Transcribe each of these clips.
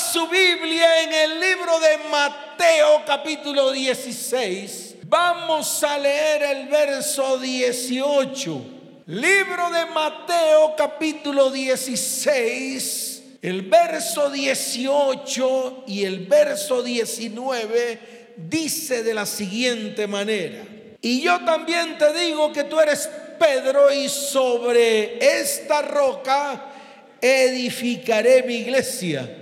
su Biblia en el libro de Mateo capítulo 16, vamos a leer el verso 18. Libro de Mateo capítulo 16, el verso 18 y el verso 19 dice de la siguiente manera. Y yo también te digo que tú eres Pedro y sobre esta roca edificaré mi iglesia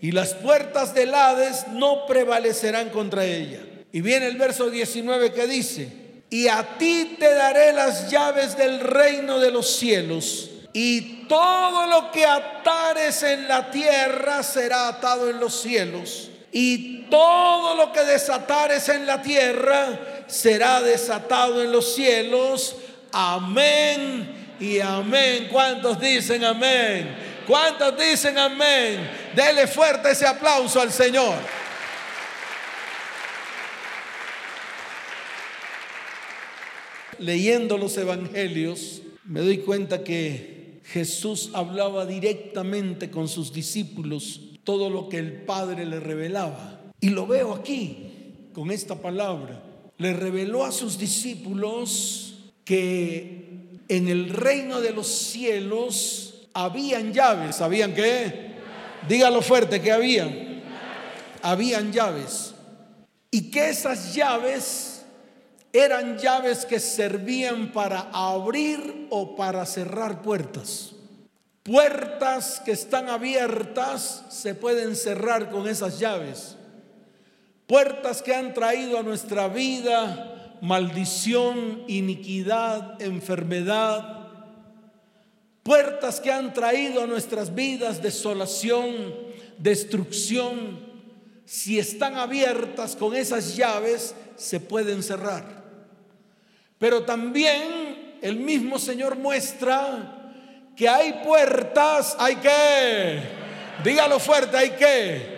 y las puertas del Hades no prevalecerán contra ella. Y viene el verso 19 que dice, y a ti te daré las llaves del reino de los cielos, y todo lo que atares en la tierra será atado en los cielos, y todo lo que desatares en la tierra será desatado en los cielos. Amén y amén. ¿Cuántos dicen amén? ¿Cuántos dicen amén? Dele fuerte ese aplauso al Señor. Leyendo los evangelios, me doy cuenta que Jesús hablaba directamente con sus discípulos todo lo que el Padre le revelaba. Y lo veo aquí, con esta palabra. Le reveló a sus discípulos que en el reino de los cielos habían llaves. ¿Sabían qué? Dígalo fuerte, que habían? Habían llaves. Y que esas llaves eran llaves que servían para abrir o para cerrar puertas. Puertas que están abiertas se pueden cerrar con esas llaves. Puertas que han traído a nuestra vida maldición, iniquidad, enfermedad, puertas que han traído a nuestras vidas desolación, destrucción, si están abiertas con esas llaves, se pueden cerrar. Pero también el mismo Señor muestra que hay puertas, hay que, dígalo fuerte, hay que,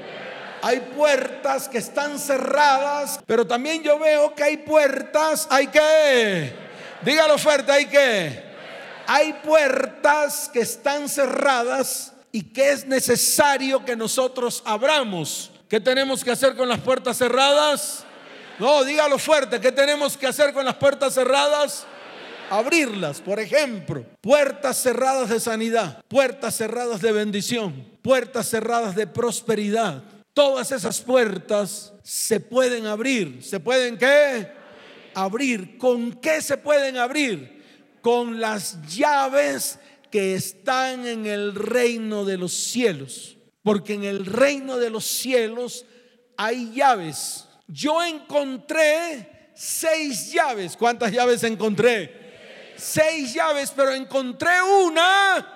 hay puertas que están cerradas, pero también yo veo que hay puertas, hay que, dígalo fuerte, hay que hay puertas que están cerradas y que es necesario que nosotros abramos. ¿Qué tenemos que hacer con las puertas cerradas? No, dígalo fuerte. ¿Qué tenemos que hacer con las puertas cerradas? Abrirlas, por ejemplo, puertas cerradas de sanidad, puertas cerradas de bendición, puertas cerradas de prosperidad. Todas esas puertas se pueden abrir. ¿Se pueden qué? Abrir. ¿Con qué se pueden abrir? Con las llaves que están en el reino de los cielos. Porque en el reino de los cielos hay llaves. Yo encontré seis llaves. ¿Cuántas llaves encontré? Seis llaves, pero encontré una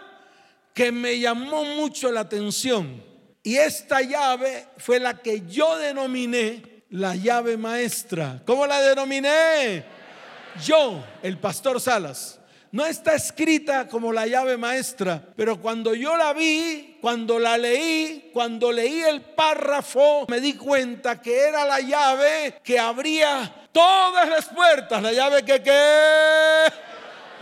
que me llamó mucho la atención. Y esta llave fue la que yo denominé la llave maestra. ¿Cómo la denominé? Yo, el pastor Salas. No está escrita como la llave maestra, pero cuando yo la vi, cuando la leí, cuando leí el párrafo, me di cuenta que era la llave que abría todas las puertas. La llave que qué.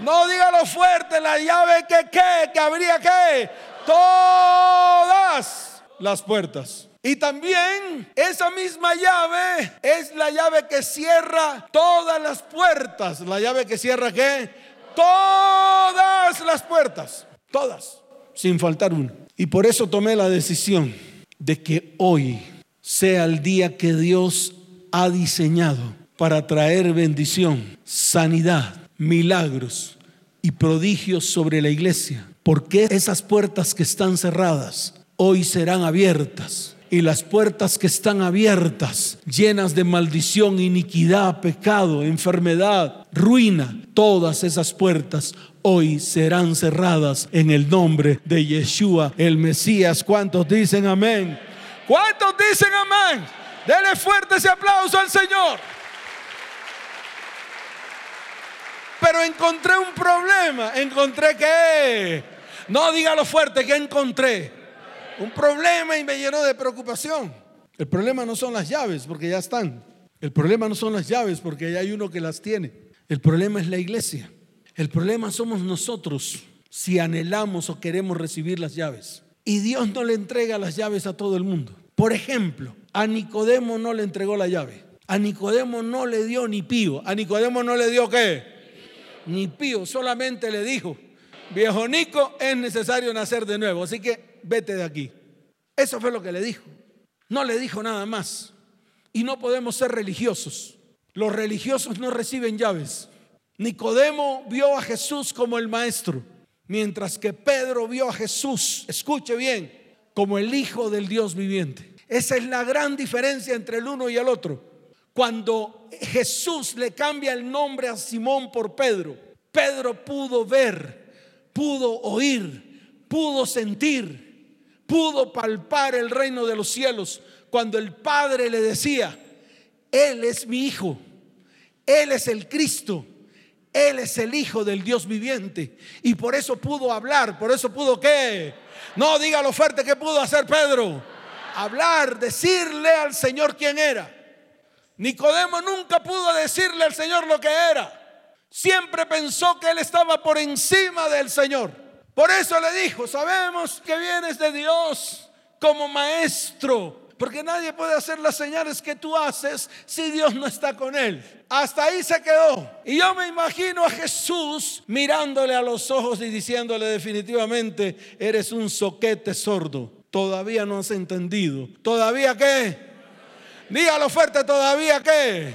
No dígalo fuerte, la llave que qué, que abría qué. Todas las puertas. Y también esa misma llave es la llave que cierra todas las puertas. La llave que cierra qué? Todas las puertas, todas, sin faltar una. Y por eso tomé la decisión de que hoy sea el día que Dios ha diseñado para traer bendición, sanidad, milagros y prodigios sobre la iglesia. Porque esas puertas que están cerradas hoy serán abiertas y las puertas que están abiertas, llenas de maldición, iniquidad, pecado, enfermedad, ruina, todas esas puertas hoy serán cerradas en el nombre de Yeshua, el Mesías. ¿Cuántos dicen amén? ¿Cuántos dicen amén? Dele fuerte ese aplauso al Señor. Pero encontré un problema. Encontré que... No dígalo fuerte, que encontré un problema y me llenó de preocupación. El problema no son las llaves, porque ya están. El problema no son las llaves, porque ya hay uno que las tiene. El problema es la iglesia. El problema somos nosotros si anhelamos o queremos recibir las llaves. Y Dios no le entrega las llaves a todo el mundo. Por ejemplo, a Nicodemo no le entregó la llave. A Nicodemo no le dio ni pío. A Nicodemo no le dio qué? Ni pío. Solamente le dijo, viejo Nico, es necesario nacer de nuevo. Así que vete de aquí. Eso fue lo que le dijo. No le dijo nada más. Y no podemos ser religiosos. Los religiosos no reciben llaves. Nicodemo vio a Jesús como el maestro, mientras que Pedro vio a Jesús, escuche bien, como el Hijo del Dios viviente. Esa es la gran diferencia entre el uno y el otro. Cuando Jesús le cambia el nombre a Simón por Pedro, Pedro pudo ver, pudo oír, pudo sentir, pudo palpar el reino de los cielos cuando el Padre le decía, Él es mi Hijo, Él es el Cristo, Él es el Hijo del Dios viviente. Y por eso pudo hablar, por eso pudo qué. No, dígalo fuerte, ¿qué pudo hacer Pedro? Hablar, decirle al Señor quién era. Nicodemo nunca pudo decirle al Señor lo que era. Siempre pensó que Él estaba por encima del Señor. Por eso le dijo, sabemos que vienes de Dios como maestro porque nadie puede hacer las señales que tú haces si Dios no está con él. Hasta ahí se quedó. Y yo me imagino a Jesús mirándole a los ojos y diciéndole definitivamente, eres un soquete sordo. Todavía no has entendido. ¿Todavía qué? Dígalo fuerte, ¿todavía qué?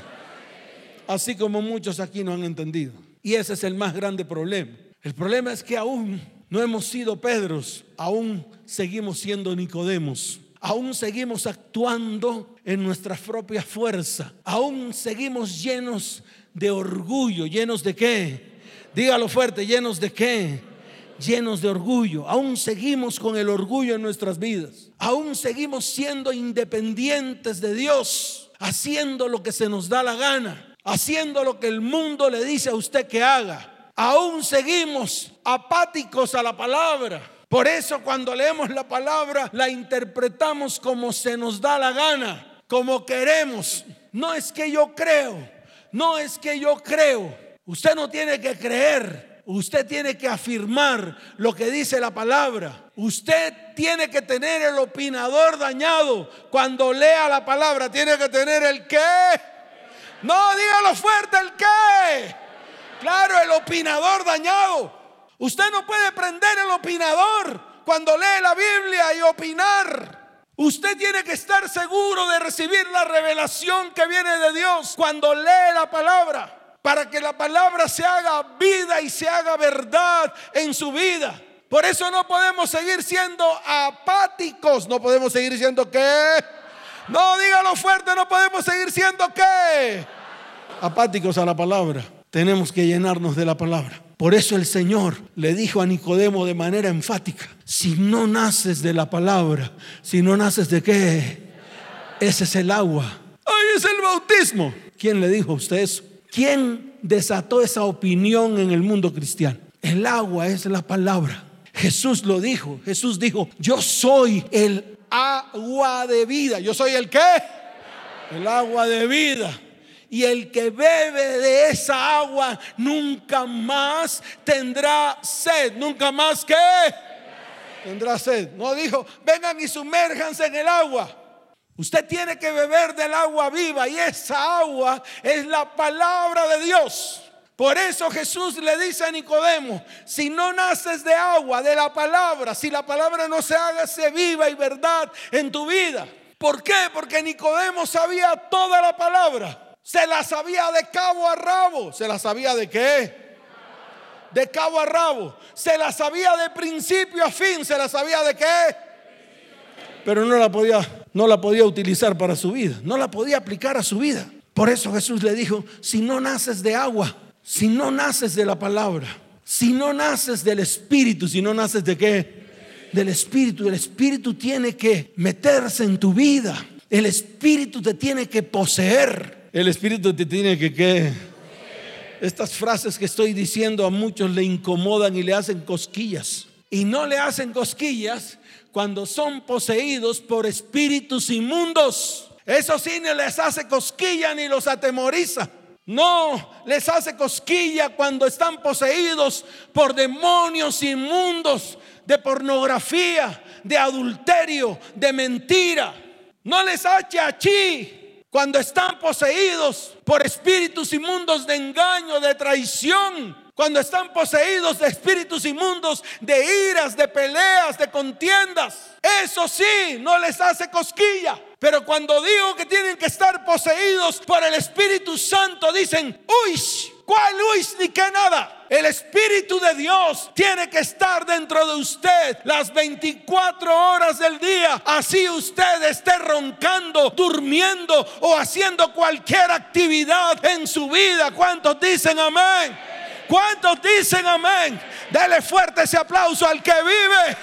Así como muchos aquí no han entendido. Y ese es el más grande problema. El problema es que aún no hemos sido Pedros, aún seguimos siendo Nicodemos. Aún seguimos actuando en nuestra propia fuerza, aún seguimos llenos de orgullo, llenos de qué? Dígalo fuerte, llenos de qué? Llenos de orgullo, aún seguimos con el orgullo en nuestras vidas, aún seguimos siendo independientes de Dios, haciendo lo que se nos da la gana, haciendo lo que el mundo le dice a usted que haga, aún seguimos apáticos a la palabra por eso cuando leemos la palabra la interpretamos como se nos da la gana, como queremos. No es que yo creo, no es que yo creo. Usted no tiene que creer, usted tiene que afirmar lo que dice la palabra. Usted tiene que tener el opinador dañado. Cuando lea la palabra tiene que tener el qué. No, dígalo fuerte, el qué. Claro, el opinador dañado. Usted no puede prender el opinador cuando lee la Biblia y opinar. Usted tiene que estar seguro de recibir la revelación que viene de Dios cuando lee la palabra, para que la palabra se haga vida y se haga verdad en su vida. Por eso no podemos seguir siendo apáticos, no podemos seguir siendo qué. No, dígalo fuerte, no podemos seguir siendo qué. Apáticos a la palabra. Tenemos que llenarnos de la palabra. Por eso el Señor le dijo a Nicodemo de manera enfática, si no naces de la palabra, si no naces de qué, ese es el agua. Ahí es el bautismo. ¿Quién le dijo a usted eso? ¿Quién desató esa opinión en el mundo cristiano? El agua es la palabra. Jesús lo dijo. Jesús dijo, yo soy el agua de vida. Yo soy el qué? El agua de vida y el que bebe de esa agua nunca más tendrá sed. Nunca más que tendrá sed. No dijo, vengan y sumérjanse en el agua. Usted tiene que beber del agua viva y esa agua es la palabra de Dios. Por eso Jesús le dice a Nicodemo, si no naces de agua, de la palabra, si la palabra no se haga se viva y verdad en tu vida. ¿Por qué? Porque Nicodemo sabía toda la palabra. Se la sabía de cabo a rabo. ¿Se la sabía de qué? De cabo a rabo. Se la sabía de principio a fin. ¿Se la sabía de qué? Pero no la podía, no la podía utilizar para su vida. No la podía aplicar a su vida. Por eso Jesús le dijo, si no naces de agua, si no naces de la palabra, si no naces del Espíritu, si no naces de qué? Del Espíritu. El Espíritu tiene que meterse en tu vida. El Espíritu te tiene que poseer. El Espíritu te tiene que que estas frases que estoy diciendo a muchos le incomodan y le hacen cosquillas. Y no le hacen cosquillas cuando son poseídos por espíritus inmundos. Eso sí ni les hace cosquilla ni los atemoriza. No les hace cosquilla cuando están poseídos por demonios inmundos de pornografía, de adulterio, de mentira. No les hache achí cuando están poseídos por espíritus inmundos de engaño, de traición, cuando están poseídos de espíritus inmundos, de iras, de peleas, de contiendas. Eso sí, no les hace cosquilla. Pero cuando digo que tienen que estar poseídos por el Espíritu Santo, dicen, uy, ¿cuál uy ni qué nada? El Espíritu de Dios tiene que estar dentro de usted las 24 horas del día. Así usted esté roncando, durmiendo o haciendo cualquier actividad en su vida. ¿Cuántos dicen amén? ¿Cuántos dicen amén? Dele fuerte ese aplauso al que vive.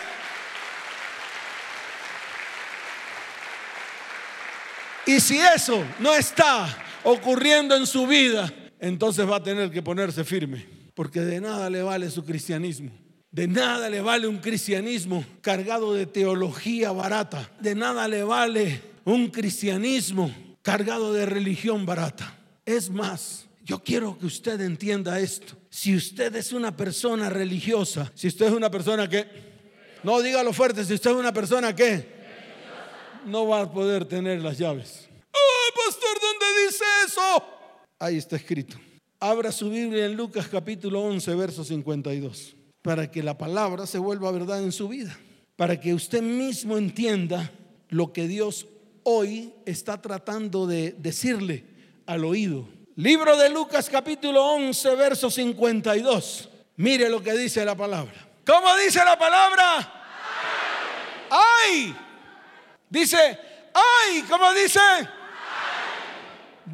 Y si eso no está ocurriendo en su vida, entonces va a tener que ponerse firme. Porque de nada le vale su cristianismo. De nada le vale un cristianismo cargado de teología barata. De nada le vale un cristianismo cargado de religión barata. Es más, yo quiero que usted entienda esto. Si usted es una persona religiosa, si usted es una persona que, no dígalo fuerte, si usted es una persona que no va a poder tener las llaves. ¡Oh, pastor, ¿dónde dice eso? Ahí está escrito. Abra su Biblia en Lucas capítulo 11, verso 52, para que la palabra se vuelva verdad en su vida, para que usted mismo entienda lo que Dios hoy está tratando de decirle al oído. Libro de Lucas capítulo 11, verso 52. Mire lo que dice la palabra. ¿Cómo dice la palabra? ¡Ay! Dice, ¡ay! ¿Cómo dice?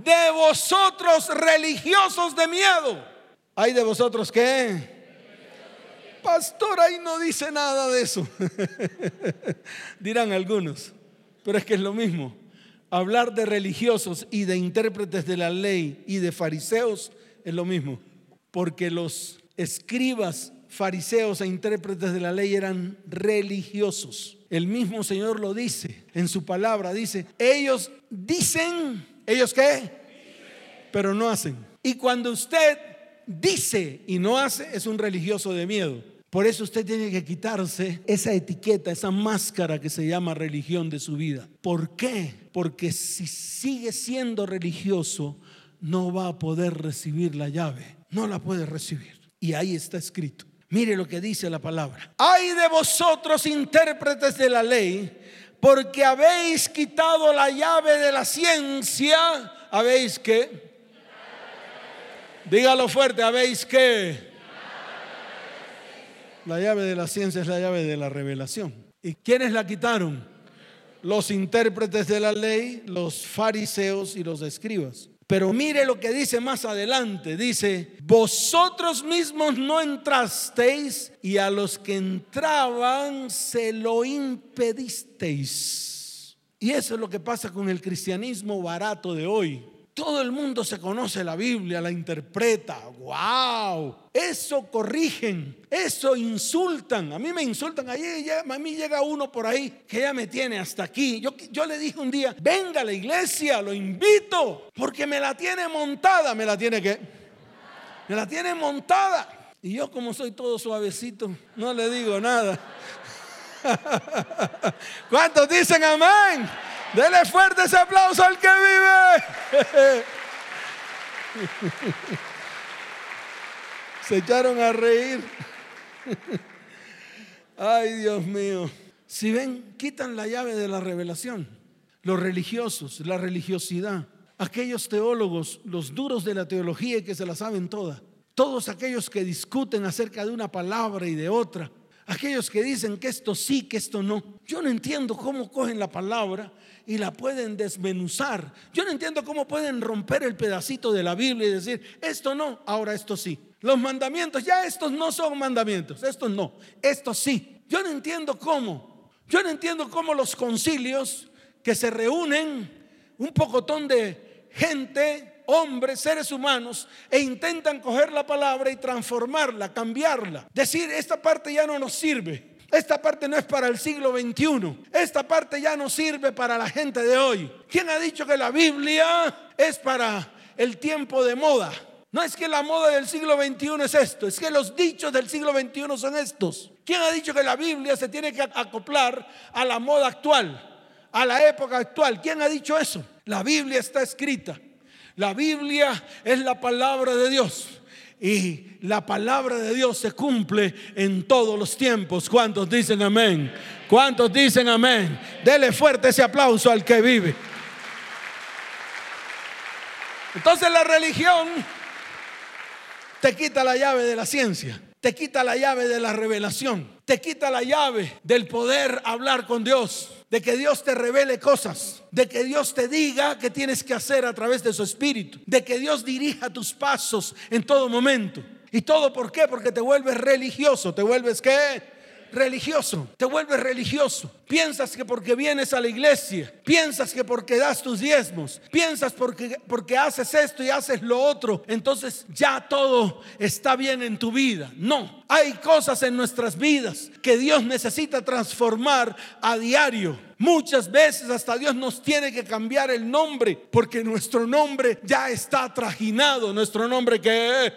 De vosotros religiosos de miedo. ¿Ay de vosotros qué? Pastor, ahí no dice nada de eso. Dirán algunos, pero es que es lo mismo hablar de religiosos y de intérpretes de la ley y de fariseos es lo mismo, porque los escribas, fariseos e intérpretes de la ley eran religiosos. El mismo Señor lo dice en su palabra, dice, ellos dicen, ¿ellos qué? Pero no hacen. Y cuando usted dice y no hace, es un religioso de miedo. Por eso usted tiene que quitarse esa etiqueta, esa máscara que se llama religión de su vida. ¿Por qué? Porque si sigue siendo religioso, no va a poder recibir la llave. No la puede recibir. Y ahí está escrito. Mire lo que dice la palabra. Hay de vosotros intérpretes de la ley, porque habéis quitado la llave de la ciencia. ¿Habéis que? Dígalo fuerte, ¿habéis que? La llave de la ciencia es la llave de la revelación. ¿Y quiénes la quitaron? Los intérpretes de la ley, los fariseos y los escribas. Pero mire lo que dice más adelante. Dice, vosotros mismos no entrasteis y a los que entraban se lo impedisteis. Y eso es lo que pasa con el cristianismo barato de hoy. Todo el mundo se conoce la Biblia, la interpreta. ¡Wow! Eso corrigen, eso insultan. A mí me insultan. Ahí a mí llega uno por ahí que ya me tiene hasta aquí. Yo, yo le dije un día, venga a la iglesia, lo invito, porque me la tiene montada. ¿Me la tiene que? Me la tiene montada. Y yo como soy todo suavecito, no le digo nada. ¿Cuántos dicen amén? Dele fuerte ese aplauso al que vive. Se echaron a reír. Ay, Dios mío. Si ven, quitan la llave de la revelación. Los religiosos, la religiosidad, aquellos teólogos, los duros de la teología que se la saben toda. Todos aquellos que discuten acerca de una palabra y de otra. Aquellos que dicen que esto sí, que esto no. Yo no entiendo cómo cogen la palabra y la pueden desmenuzar. Yo no entiendo cómo pueden romper el pedacito de la Biblia y decir, esto no, ahora esto sí. Los mandamientos, ya estos no son mandamientos, estos no, estos sí. Yo no entiendo cómo. Yo no entiendo cómo los concilios que se reúnen, un pocotón de gente, hombres, seres humanos, e intentan coger la palabra y transformarla, cambiarla. Decir, esta parte ya no nos sirve. Esta parte no es para el siglo XXI. Esta parte ya no sirve para la gente de hoy. ¿Quién ha dicho que la Biblia es para el tiempo de moda? No es que la moda del siglo XXI es esto, es que los dichos del siglo XXI son estos. ¿Quién ha dicho que la Biblia se tiene que acoplar a la moda actual, a la época actual? ¿Quién ha dicho eso? La Biblia está escrita. La Biblia es la palabra de Dios. Y la palabra de Dios se cumple en todos los tiempos. ¿Cuántos dicen amén? ¿Cuántos dicen amén? Dele fuerte ese aplauso al que vive. Entonces la religión te quita la llave de la ciencia, te quita la llave de la revelación, te quita la llave del poder hablar con Dios, de que Dios te revele cosas, de que Dios te diga qué tienes que hacer a través de su espíritu, de que Dios dirija tus pasos en todo momento. ¿Y todo por qué? Porque te vuelves religioso, te vuelves qué? Religioso, te vuelves religioso. Piensas que porque vienes a la iglesia, piensas que porque das tus diezmos, piensas porque, porque haces esto y haces lo otro, entonces ya todo está bien en tu vida. No, hay cosas en nuestras vidas que Dios necesita transformar a diario. Muchas veces hasta Dios nos tiene que cambiar el nombre porque nuestro nombre ya está trajinado. Nuestro nombre que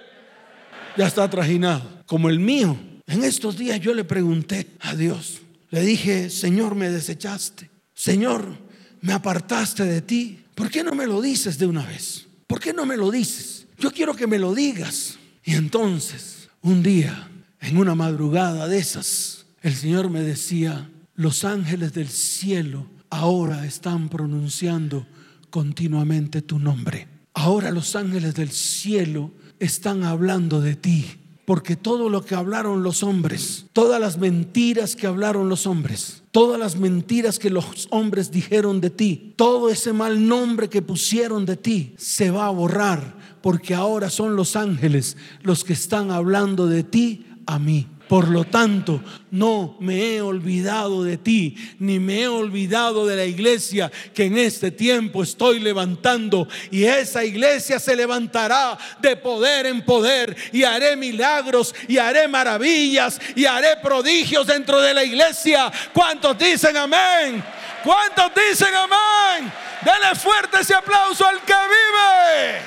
ya está trajinado, como el mío en estos días yo le pregunté a Dios, le dije, Señor, me desechaste, Señor, me apartaste de ti, ¿por qué no me lo dices de una vez? ¿Por qué no me lo dices? Yo quiero que me lo digas. Y entonces, un día, en una madrugada de esas, el Señor me decía, los ángeles del cielo ahora están pronunciando continuamente tu nombre. Ahora los ángeles del cielo están hablando de ti. Porque todo lo que hablaron los hombres, todas las mentiras que hablaron los hombres, todas las mentiras que los hombres dijeron de ti, todo ese mal nombre que pusieron de ti, se va a borrar. Porque ahora son los ángeles los que están hablando de ti a mí. Por lo tanto, no me he olvidado de ti, ni me he olvidado de la iglesia que en este tiempo estoy levantando. Y esa iglesia se levantará de poder en poder. Y haré milagros, y haré maravillas, y haré prodigios dentro de la iglesia. ¿Cuántos dicen amén? ¿Cuántos dicen amén? Dele fuerte ese aplauso al que vive.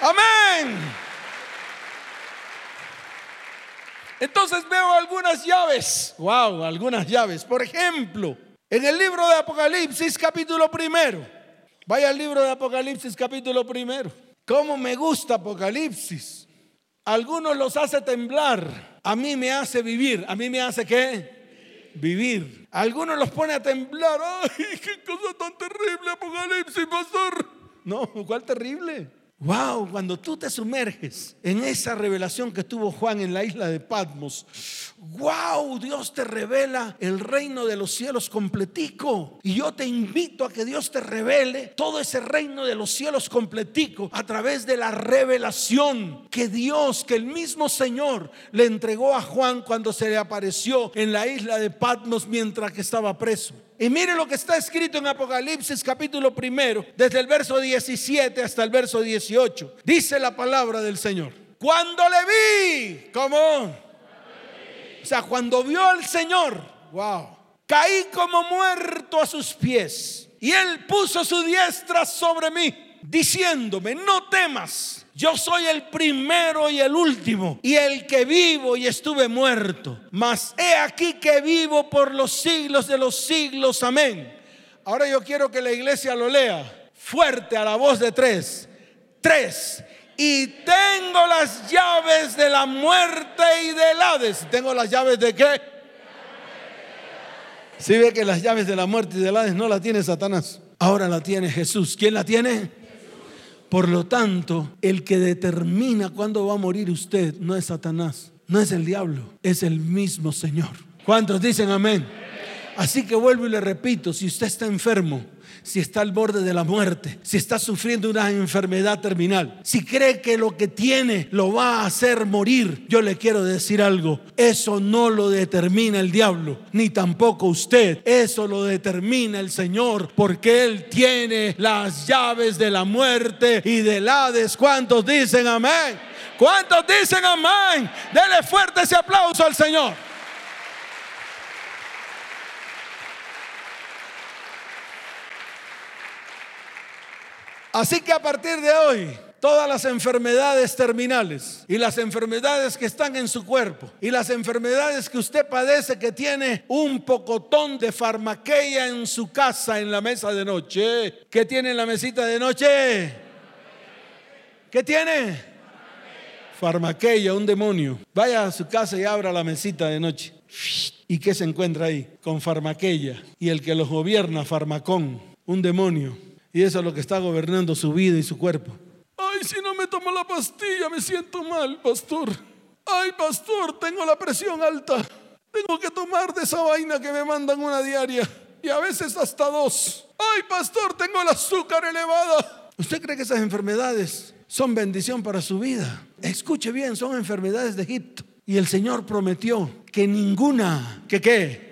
Amén. Entonces veo algunas llaves. Wow, algunas llaves. Por ejemplo, en el libro de Apocalipsis capítulo primero. Vaya al libro de Apocalipsis capítulo primero. ¿Cómo me gusta Apocalipsis? Algunos los hace temblar. A mí me hace vivir. ¿A mí me hace qué? Vivir. Algunos los pone a temblar. ¡Ay, qué cosa tan terrible Apocalipsis, pastor! No, ¿cuál terrible? Wow, cuando tú te sumerges en esa revelación que tuvo Juan en la isla de Patmos, wow, Dios te revela el reino de los cielos completico. Y yo te invito a que Dios te revele todo ese reino de los cielos completico a través de la revelación que Dios, que el mismo Señor le entregó a Juan cuando se le apareció en la isla de Patmos mientras que estaba preso. Y mire lo que está escrito en Apocalipsis capítulo primero, desde el verso 17 hasta el verso 18. Dice la palabra del Señor. Cuando le vi, ¿cómo? O sea, cuando vio al Señor, wow, caí como muerto a sus pies. Y él puso su diestra sobre mí, diciéndome, no temas yo soy el primero y el último, y el que vivo y estuve muerto. Mas he aquí que vivo por los siglos de los siglos. Amén. Ahora yo quiero que la iglesia lo lea fuerte a la voz de tres. Tres. Y tengo las llaves de la muerte y del Hades. ¿Tengo las llaves de qué? Si ve que las llaves de la muerte y del Hades no la tiene Satanás. Ahora la tiene Jesús. ¿Quién la tiene? Por lo tanto, el que determina cuándo va a morir usted no es Satanás, no es el diablo, es el mismo Señor. ¿Cuántos dicen amén? Así que vuelvo y le repito, si usted está enfermo, si está al borde de la muerte, si está sufriendo una enfermedad terminal, si cree que lo que tiene lo va a hacer morir, yo le quiero decir algo, eso no lo determina el diablo, ni tampoco usted, eso lo determina el Señor, porque Él tiene las llaves de la muerte y del Hades. ¿Cuántos dicen amén? ¿Cuántos dicen amén? Dele fuerte ese aplauso al Señor. Así que a partir de hoy, todas las enfermedades terminales y las enfermedades que están en su cuerpo y las enfermedades que usted padece que tiene un pocotón de farmaqueia en su casa en la mesa de noche. ¿Qué tiene en la mesita de noche? ¿Qué tiene? Farmaqueia, un demonio. Vaya a su casa y abra la mesita de noche. ¿Y qué se encuentra ahí? Con farmaqueia. Y el que los gobierna, farmacón, un demonio. Y eso es lo que está gobernando su vida y su cuerpo. Ay, si no me tomo la pastilla me siento mal, pastor. Ay, pastor, tengo la presión alta. Tengo que tomar de esa vaina que me mandan una diaria. Y a veces hasta dos. Ay, pastor, tengo el azúcar elevada. ¿Usted cree que esas enfermedades son bendición para su vida? Escuche bien, son enfermedades de Egipto. Y el Señor prometió que ninguna, que qué.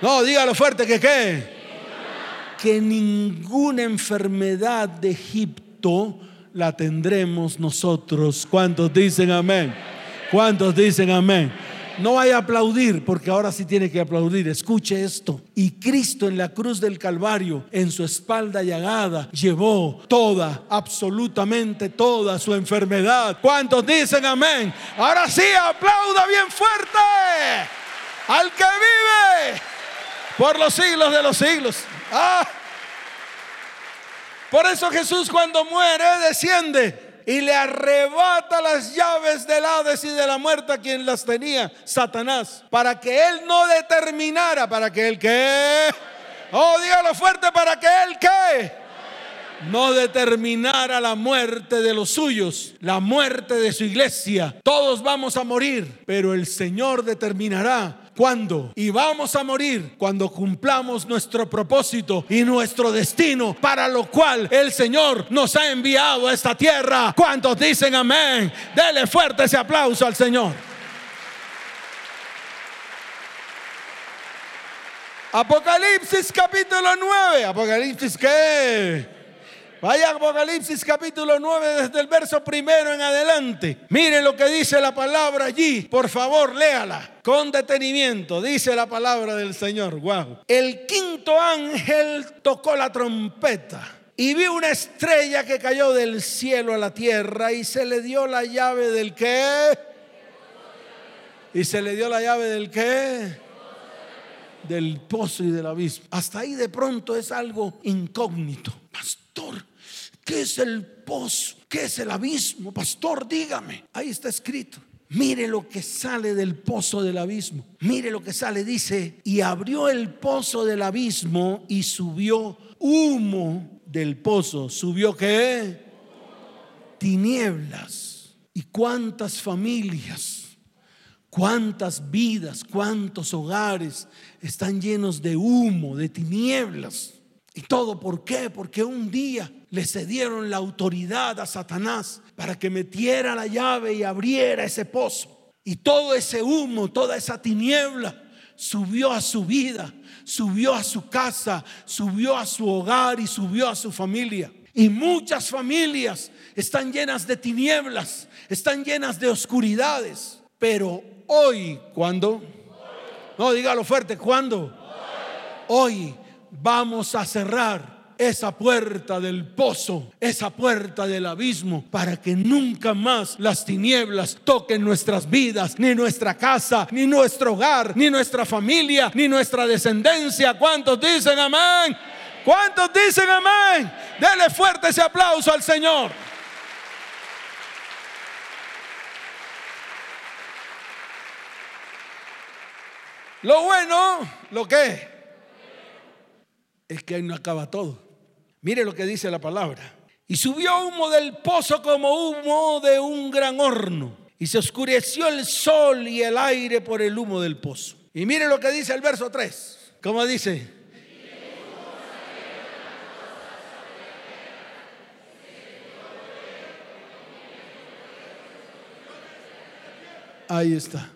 No, dígalo fuerte, que qué. Que ninguna enfermedad de Egipto la tendremos nosotros. ¿Cuántos dicen amén? ¿Cuántos dicen amén? No vaya a aplaudir porque ahora sí tiene que aplaudir. Escuche esto. Y Cristo en la cruz del Calvario, en su espalda llagada, llevó toda, absolutamente toda su enfermedad. ¿Cuántos dicen amén? Ahora sí, aplauda bien fuerte al que vive por los siglos de los siglos. Ah. Por eso Jesús cuando muere desciende y le arrebata las llaves del Hades y de la muerte a quien las tenía, Satanás, para que él no determinara, para que él qué. Oh, dígalo fuerte, para que él qué no determinara la muerte de los suyos, la muerte de su iglesia. Todos vamos a morir, pero el Señor determinará ¿Cuándo? Y vamos a morir cuando cumplamos nuestro propósito y nuestro destino para lo cual el Señor nos ha enviado a esta tierra. ¿Cuántos dicen amén? Dele fuerte ese aplauso al Señor. Apocalipsis capítulo 9. Apocalipsis qué? Vaya Apocalipsis capítulo 9 desde el verso primero en adelante. Mire lo que dice la palabra allí. Por favor, léala con detenimiento. Dice la palabra del Señor. Wow. El quinto ángel tocó la trompeta. Y vi una estrella que cayó del cielo a la tierra y se le dio la llave del qué. Y se le dio la llave del qué del pozo y del abismo. Hasta ahí de pronto es algo incógnito. Pastor, ¿qué es el pozo? ¿Qué es el abismo? Pastor, dígame. Ahí está escrito. Mire lo que sale del pozo del abismo. Mire lo que sale. Dice, y abrió el pozo del abismo y subió humo del pozo. ¿Subió qué? Tinieblas. ¿Y cuántas familias? ¿Cuántas vidas? ¿Cuántos hogares están llenos de humo, de tinieblas? ¿Y todo por qué? Porque un día le cedieron la autoridad a Satanás para que metiera la llave y abriera ese pozo. Y todo ese humo, toda esa tiniebla subió a su vida, subió a su casa, subió a su hogar y subió a su familia. Y muchas familias están llenas de tinieblas, están llenas de oscuridades. Pero hoy, ¿cuándo? No, dígalo fuerte, ¿cuándo? Hoy vamos a cerrar esa puerta del pozo, esa puerta del abismo, para que nunca más las tinieblas toquen nuestras vidas, ni nuestra casa, ni nuestro hogar, ni nuestra familia, ni nuestra descendencia. ¿Cuántos dicen amén? ¿Cuántos dicen amén? Dele fuerte ese aplauso al Señor. Lo bueno, lo que es que ahí no acaba todo. Mire lo que dice la palabra. Y subió humo del pozo como humo de un gran horno. Y se oscureció el sol y el aire por el humo del pozo. Y mire lo que dice el verso 3. ¿Cómo dice? Ahí está.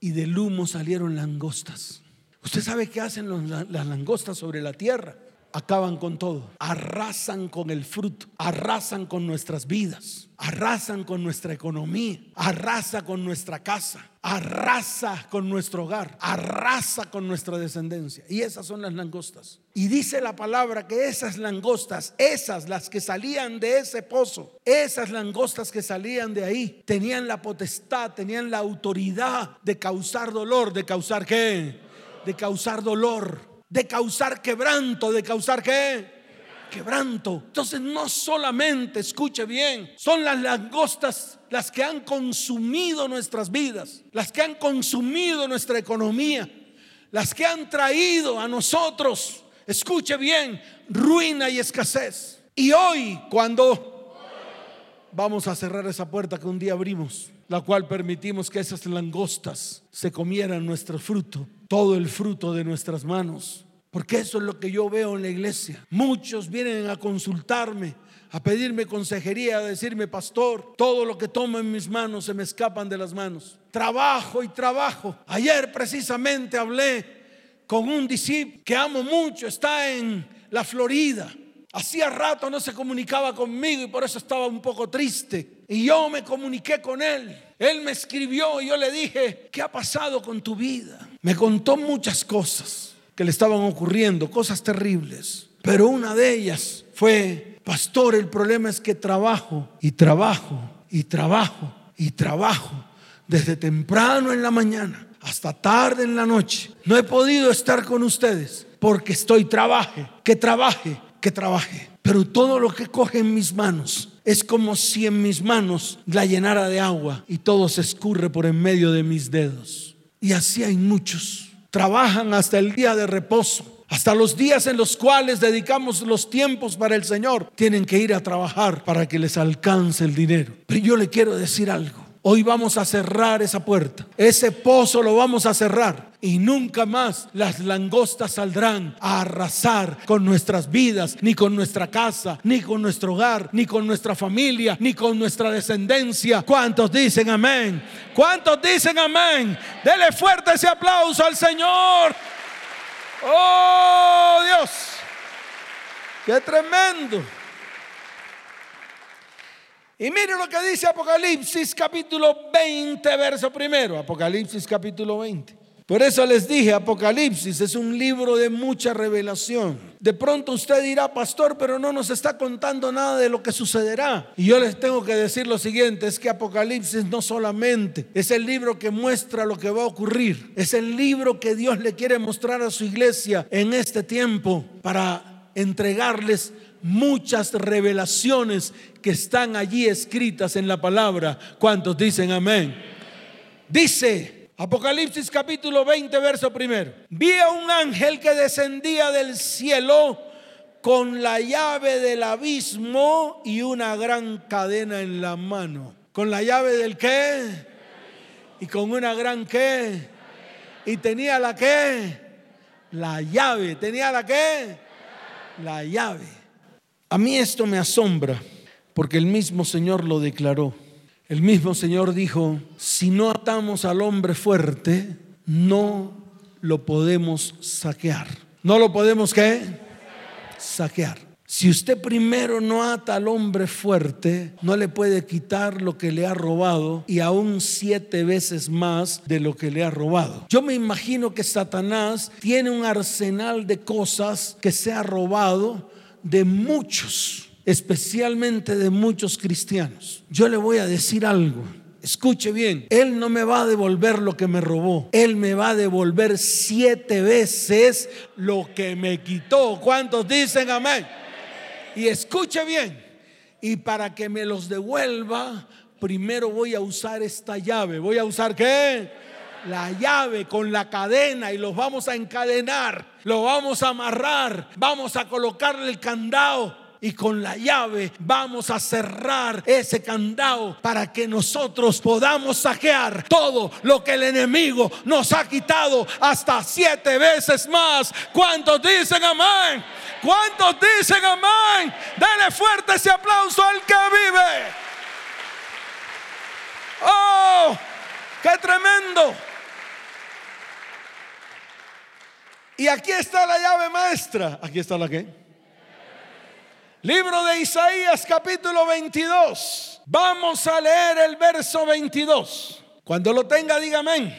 Y del humo salieron langostas. ¿Usted sabe qué hacen las langostas sobre la tierra? acaban con todo, arrasan con el fruto, arrasan con nuestras vidas, arrasan con nuestra economía, arrasa con nuestra casa, arrasa con nuestro hogar, arrasa con nuestra descendencia. Y esas son las langostas. Y dice la palabra que esas langostas, esas las que salían de ese pozo, esas langostas que salían de ahí, tenían la potestad, tenían la autoridad de causar dolor, de causar qué? De causar dolor de causar quebranto, de causar qué? Quebranto. Entonces no solamente, escuche bien, son las langostas las que han consumido nuestras vidas, las que han consumido nuestra economía, las que han traído a nosotros, escuche bien, ruina y escasez. Y hoy, cuando vamos a cerrar esa puerta que un día abrimos, la cual permitimos que esas langostas se comieran nuestro fruto, todo el fruto de nuestras manos. Porque eso es lo que yo veo en la iglesia. Muchos vienen a consultarme, a pedirme consejería, a decirme, pastor, todo lo que tomo en mis manos se me escapan de las manos. Trabajo y trabajo. Ayer precisamente hablé con un discípulo que amo mucho, está en la Florida. Hacía rato no se comunicaba conmigo y por eso estaba un poco triste. Y yo me comuniqué con él. Él me escribió y yo le dije, ¿qué ha pasado con tu vida? Me contó muchas cosas que le estaban ocurriendo, cosas terribles. Pero una de ellas fue, pastor, el problema es que trabajo y trabajo y trabajo y trabajo desde temprano en la mañana hasta tarde en la noche. No he podido estar con ustedes porque estoy trabaje, que trabaje, que trabaje. Pero todo lo que coge en mis manos es como si en mis manos la llenara de agua y todo se escurre por en medio de mis dedos. Y así hay muchos. Trabajan hasta el día de reposo. Hasta los días en los cuales dedicamos los tiempos para el Señor, tienen que ir a trabajar para que les alcance el dinero. Pero yo le quiero decir algo. Hoy vamos a cerrar esa puerta. Ese pozo lo vamos a cerrar. Y nunca más las langostas saldrán a arrasar con nuestras vidas, ni con nuestra casa, ni con nuestro hogar, ni con nuestra familia, ni con nuestra descendencia. ¿Cuántos dicen amén? ¿Cuántos dicen amén? Dele fuerte ese aplauso al Señor. Oh Dios, qué tremendo. Y mire lo que dice Apocalipsis capítulo 20, verso primero. Apocalipsis capítulo 20. Por eso les dije, Apocalipsis es un libro de mucha revelación. De pronto usted dirá, pastor, pero no nos está contando nada de lo que sucederá. Y yo les tengo que decir lo siguiente, es que Apocalipsis no solamente es el libro que muestra lo que va a ocurrir, es el libro que Dios le quiere mostrar a su iglesia en este tiempo para entregarles muchas revelaciones que están allí escritas en la palabra. ¿Cuántos dicen amén? Dice Apocalipsis capítulo 20, verso primero. Vi a un ángel que descendía del cielo con la llave del abismo y una gran cadena en la mano. ¿Con la llave del qué? Y con una gran qué. Y tenía la qué? La llave. ¿Tenía la qué? La llave. A mí esto me asombra porque el mismo Señor lo declaró. El mismo Señor dijo, si no atamos al hombre fuerte, no lo podemos saquear. ¿No lo podemos qué? Saquear. Si usted primero no ata al hombre fuerte, no le puede quitar lo que le ha robado y aún siete veces más de lo que le ha robado. Yo me imagino que Satanás tiene un arsenal de cosas que se ha robado de muchos, especialmente de muchos cristianos. Yo le voy a decir algo. Escuche bien, Él no me va a devolver lo que me robó. Él me va a devolver siete veces lo que me quitó. ¿Cuántos dicen amén? Y escuche bien, y para que me los devuelva, primero voy a usar esta llave. ¿Voy a usar qué? la llave con la cadena y los vamos a encadenar, lo vamos a amarrar, vamos a colocarle el candado y con la llave vamos a cerrar ese candado para que nosotros podamos saquear todo lo que el enemigo nos ha quitado hasta siete veces más. ¿Cuántos dicen amén? ¿Cuántos dicen amén? Dale fuerte ese aplauso al que vive. ¡Oh! ¡Qué tremendo! Y aquí está la llave maestra. Aquí está la que. Libro de Isaías capítulo 22. Vamos a leer el verso 22. Cuando lo tenga, dígame.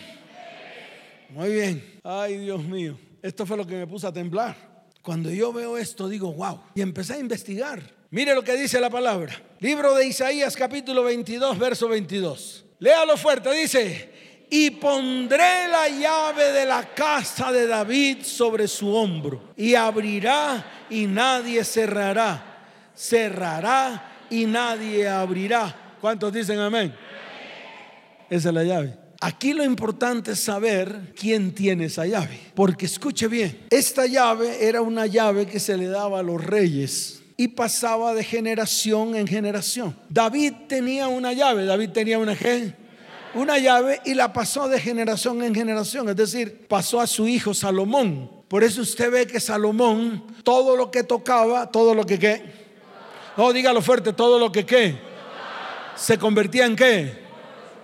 Muy bien. Ay, Dios mío. Esto fue lo que me puso a temblar. Cuando yo veo esto, digo, wow. Y empecé a investigar. Mire lo que dice la palabra. Libro de Isaías capítulo 22, verso 22. Léalo fuerte. Dice, y pondré la llave de la casa de David sobre su hombro y abrirá y nadie cerrará, cerrará y nadie abrirá. ¿Cuántos dicen amén? Esa es la llave. Aquí lo importante es saber quién tiene esa llave. Porque escuche bien, esta llave era una llave que se le daba a los reyes y pasaba de generación en generación. David tenía una llave, David tenía una? Una llave y la pasó de generación en generación, es decir, pasó a su hijo Salomón. Por eso usted ve que Salomón, todo lo que tocaba, todo lo que qué, no, dígalo fuerte, todo lo que qué, se convertía en qué,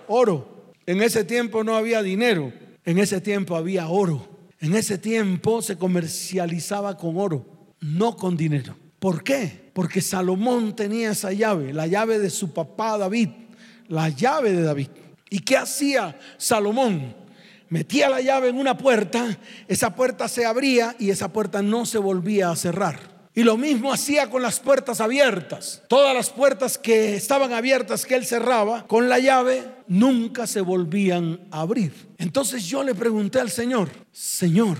oro. En ese tiempo no había dinero, en ese tiempo había oro. En ese tiempo se comercializaba con oro, no con dinero. ¿Por qué? Porque Salomón tenía esa llave, la llave de su papá David, la llave de David. ¿Y qué hacía Salomón? Metía la llave en una puerta, esa puerta se abría y esa puerta no se volvía a cerrar. Y lo mismo hacía con las puertas abiertas. Todas las puertas que estaban abiertas que él cerraba con la llave nunca se volvían a abrir. Entonces yo le pregunté al Señor, Señor,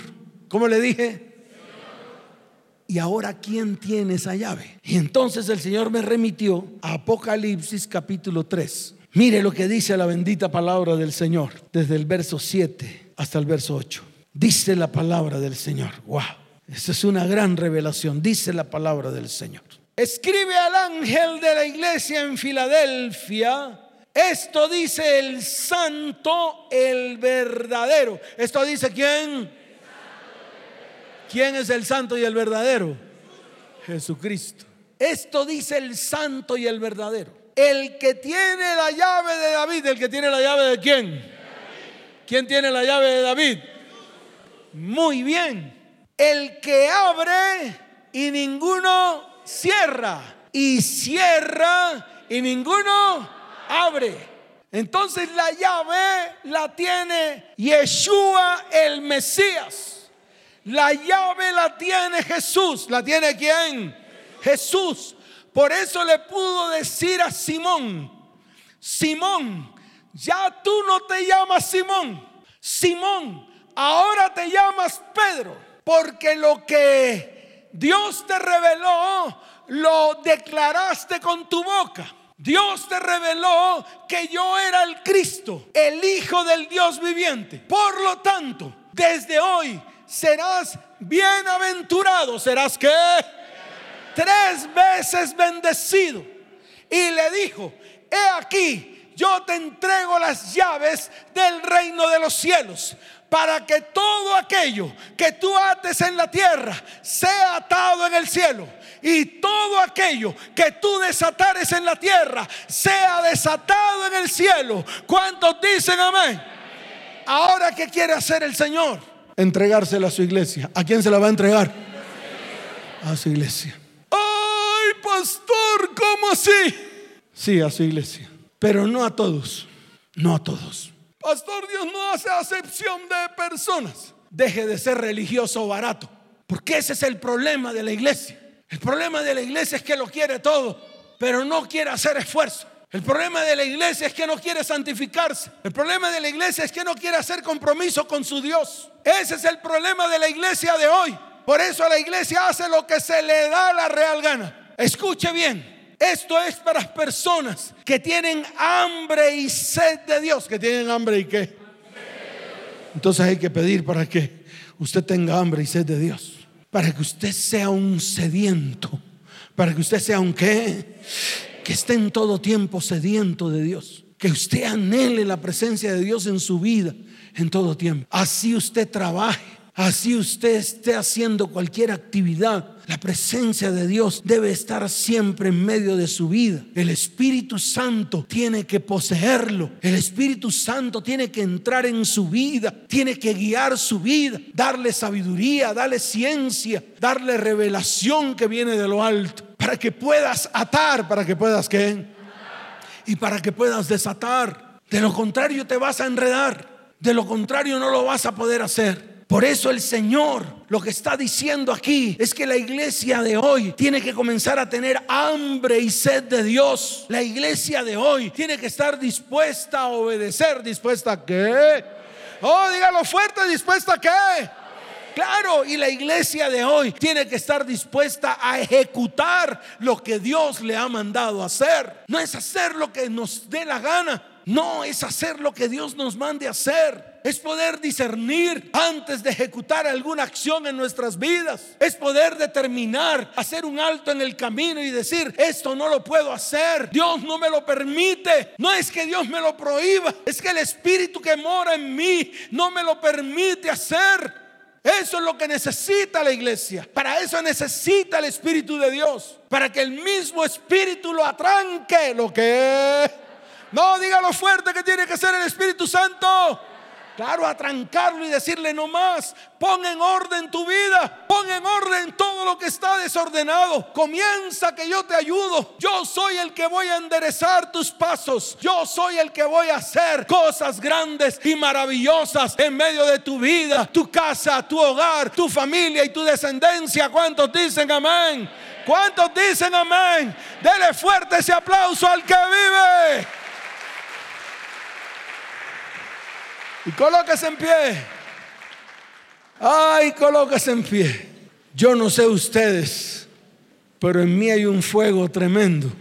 ¿cómo le dije? ¿Y ahora quién tiene esa llave? Y entonces el Señor me remitió a Apocalipsis capítulo 3. Mire lo que dice la bendita palabra del Señor, desde el verso 7 hasta el verso 8. Dice la palabra del Señor. Wow, esa es una gran revelación. Dice la palabra del Señor. Escribe al ángel de la iglesia en Filadelfia. Esto dice el santo, el verdadero. Esto dice quién? ¿Quién es el santo y el verdadero? Jesucristo. Esto dice el santo y el verdadero. El que tiene la llave de David, el que tiene la llave de quién? ¿Quién tiene la llave de David? Muy bien. El que abre y ninguno cierra. Y cierra y ninguno abre. Entonces la llave la tiene Yeshua el Mesías. La llave la tiene Jesús. ¿La tiene quién? Jesús. Por eso le pudo decir a Simón, Simón, ya tú no te llamas Simón, Simón, ahora te llamas Pedro, porque lo que Dios te reveló, lo declaraste con tu boca. Dios te reveló que yo era el Cristo, el Hijo del Dios viviente. Por lo tanto, desde hoy serás bienaventurado. ¿Serás qué? Tres veces bendecido. Y le dijo, he aquí, yo te entrego las llaves del reino de los cielos para que todo aquello que tú ates en la tierra sea atado en el cielo. Y todo aquello que tú desatares en la tierra sea desatado en el cielo. ¿Cuántos dicen amén? Ahora, ¿qué quiere hacer el Señor? Entregársela a su iglesia. ¿A quién se la va a entregar? A su iglesia pastor, ¿cómo así? Sí, a su iglesia, pero no a todos, no a todos. Pastor, Dios no hace acepción de personas. Deje de ser religioso barato, porque ese es el problema de la iglesia. El problema de la iglesia es que lo quiere todo, pero no quiere hacer esfuerzo. El problema de la iglesia es que no quiere santificarse. El problema de la iglesia es que no quiere hacer compromiso con su Dios. Ese es el problema de la iglesia de hoy. Por eso la iglesia hace lo que se le da la real gana. Escuche bien. Esto es para las personas que tienen hambre y sed de Dios. Que tienen hambre y qué. Entonces hay que pedir para que usted tenga hambre y sed de Dios. Para que usted sea un sediento. Para que usted sea un qué. Que esté en todo tiempo sediento de Dios. Que usted anhele la presencia de Dios en su vida en todo tiempo. Así usted trabaje Así usted esté haciendo cualquier actividad, la presencia de Dios debe estar siempre en medio de su vida. El Espíritu Santo tiene que poseerlo. El Espíritu Santo tiene que entrar en su vida, tiene que guiar su vida, darle sabiduría, darle ciencia, darle revelación que viene de lo alto, para que puedas atar, para que puedas qué? Y para que puedas desatar. De lo contrario te vas a enredar. De lo contrario no lo vas a poder hacer. Por eso el Señor lo que está diciendo aquí es que la iglesia de hoy tiene que comenzar a tener hambre y sed de Dios. La iglesia de hoy tiene que estar dispuesta a obedecer. ¿Dispuesta a qué? Oh, dígalo fuerte, ¿dispuesta a qué? Claro, y la iglesia de hoy tiene que estar dispuesta a ejecutar lo que Dios le ha mandado hacer. No es hacer lo que nos dé la gana. No es hacer lo que Dios nos mande hacer. Es poder discernir antes de ejecutar alguna acción en nuestras vidas. Es poder determinar, hacer un alto en el camino y decir, esto no lo puedo hacer. Dios no me lo permite. No es que Dios me lo prohíba. Es que el Espíritu que mora en mí no me lo permite hacer. Eso es lo que necesita la iglesia. Para eso necesita el Espíritu de Dios. Para que el mismo Espíritu lo atranque. Lo que no, dígalo fuerte que tiene que ser el Espíritu Santo. Claro, atrancarlo y decirle no más. Pon en orden tu vida. Pon en orden todo lo que está desordenado. Comienza que yo te ayudo. Yo soy el que voy a enderezar tus pasos. Yo soy el que voy a hacer cosas grandes y maravillosas en medio de tu vida, tu casa, tu hogar, tu familia y tu descendencia. ¿Cuántos dicen amén? ¿Cuántos dicen amén? Dele fuerte ese aplauso al que vive. Y colóquese en pie. Ay, colóquese en pie. Yo no sé ustedes, pero en mí hay un fuego tremendo.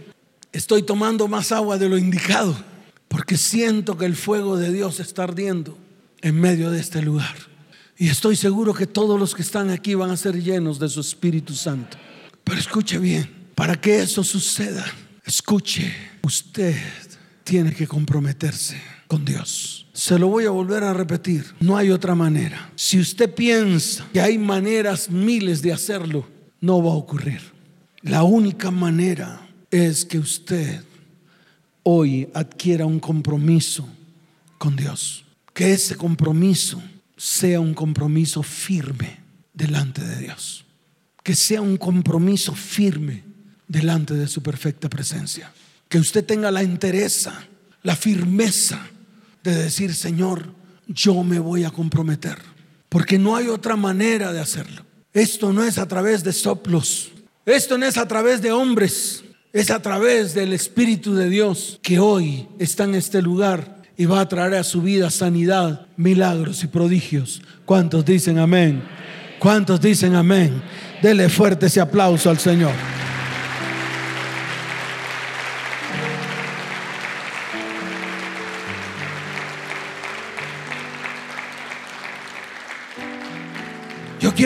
Estoy tomando más agua de lo indicado, porque siento que el fuego de Dios está ardiendo en medio de este lugar. Y estoy seguro que todos los que están aquí van a ser llenos de su Espíritu Santo. Pero escuche bien, para que eso suceda, escuche, usted tiene que comprometerse con Dios. Se lo voy a volver a repetir. No hay otra manera. Si usted piensa que hay maneras miles de hacerlo, no va a ocurrir. La única manera es que usted hoy adquiera un compromiso con Dios. Que ese compromiso sea un compromiso firme delante de Dios. Que sea un compromiso firme delante de su perfecta presencia. Que usted tenga la entereza, la firmeza de decir, Señor, yo me voy a comprometer. Porque no hay otra manera de hacerlo. Esto no es a través de soplos. Esto no es a través de hombres. Es a través del Espíritu de Dios que hoy está en este lugar y va a traer a su vida sanidad, milagros y prodigios. ¿Cuántos dicen amén? ¿Cuántos dicen amén? Dele fuerte ese aplauso al Señor.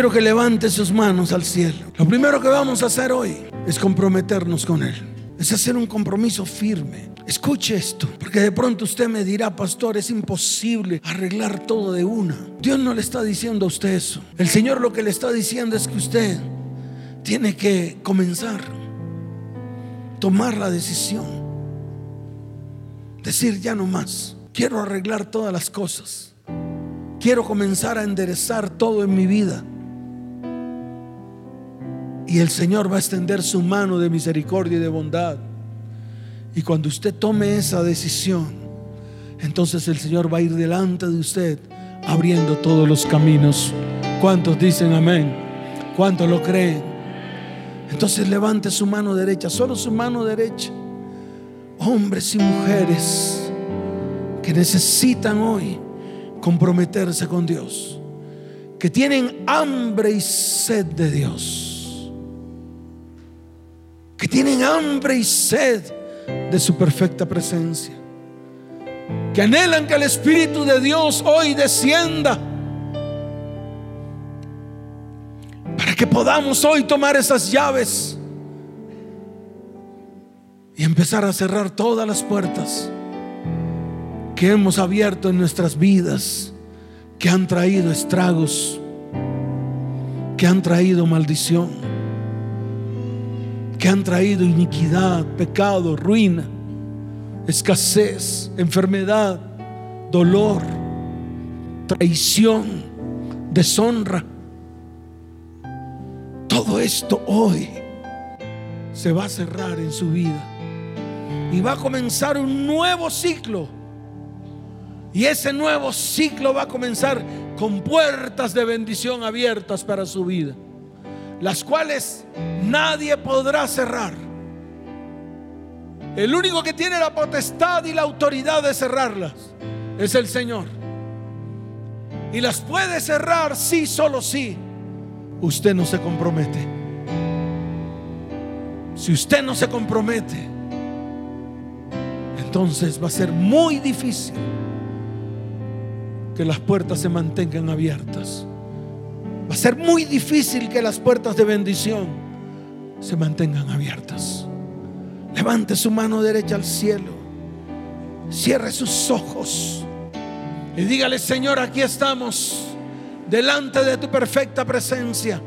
Quiero que levante sus manos al cielo. Lo primero que vamos a hacer hoy es comprometernos con Él. Es hacer un compromiso firme. Escuche esto, porque de pronto usted me dirá, pastor, es imposible arreglar todo de una. Dios no le está diciendo a usted eso. El Señor lo que le está diciendo es que usted tiene que comenzar, tomar la decisión, decir ya no más. Quiero arreglar todas las cosas. Quiero comenzar a enderezar todo en mi vida. Y el Señor va a extender su mano de misericordia y de bondad. Y cuando usted tome esa decisión, entonces el Señor va a ir delante de usted abriendo todos los caminos. ¿Cuántos dicen amén? ¿Cuántos lo creen? Entonces levante su mano derecha, solo su mano derecha. Hombres y mujeres que necesitan hoy comprometerse con Dios, que tienen hambre y sed de Dios que tienen hambre y sed de su perfecta presencia, que anhelan que el Espíritu de Dios hoy descienda, para que podamos hoy tomar esas llaves y empezar a cerrar todas las puertas que hemos abierto en nuestras vidas, que han traído estragos, que han traído maldición, que han traído iniquidad, pecado, ruina, escasez, enfermedad, dolor, traición, deshonra. Todo esto hoy se va a cerrar en su vida y va a comenzar un nuevo ciclo. Y ese nuevo ciclo va a comenzar con puertas de bendición abiertas para su vida, las cuales nadie podrá cerrar. El único que tiene la potestad y la autoridad de cerrarlas es el Señor. Y las puede cerrar sí, solo sí. Usted no se compromete. Si usted no se compromete, entonces va a ser muy difícil que las puertas se mantengan abiertas. Va a ser muy difícil que las puertas de bendición se mantengan abiertas. Levante su mano derecha al cielo. Cierre sus ojos. Y dígale, Señor, aquí estamos delante de tu perfecta presencia.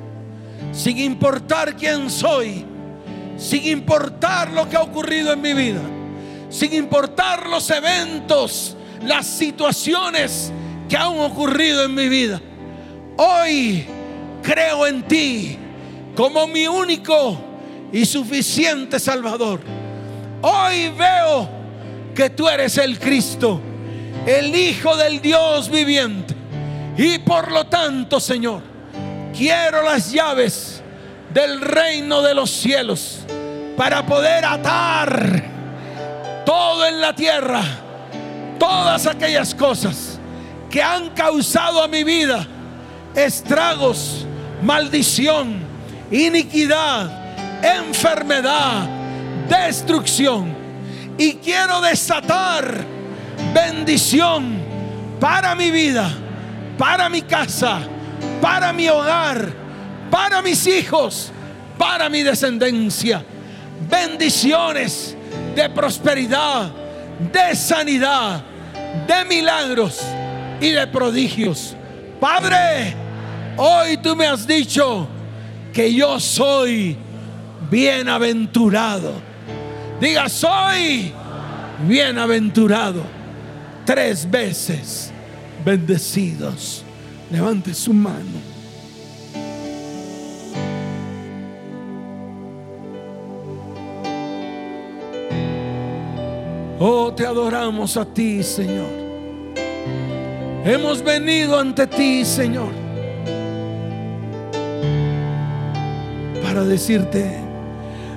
Sin importar quién soy. Sin importar lo que ha ocurrido en mi vida. Sin importar los eventos, las situaciones que han ocurrido en mi vida. Hoy creo en ti como mi único y suficiente Salvador. Hoy veo que tú eres el Cristo, el Hijo del Dios viviente. Y por lo tanto, Señor, quiero las llaves del reino de los cielos para poder atar todo en la tierra, todas aquellas cosas que han causado a mi vida estragos, maldición, iniquidad, enfermedad, destrucción. Y quiero desatar bendición para mi vida, para mi casa, para mi hogar, para mis hijos, para mi descendencia. Bendiciones de prosperidad, de sanidad, de milagros y de prodigios. Padre, hoy tú me has dicho que yo soy bienaventurado. Diga, soy bienaventurado. Tres veces bendecidos. Levante su mano. Oh, te adoramos a ti, Señor. Hemos venido ante ti, Señor, para decirte,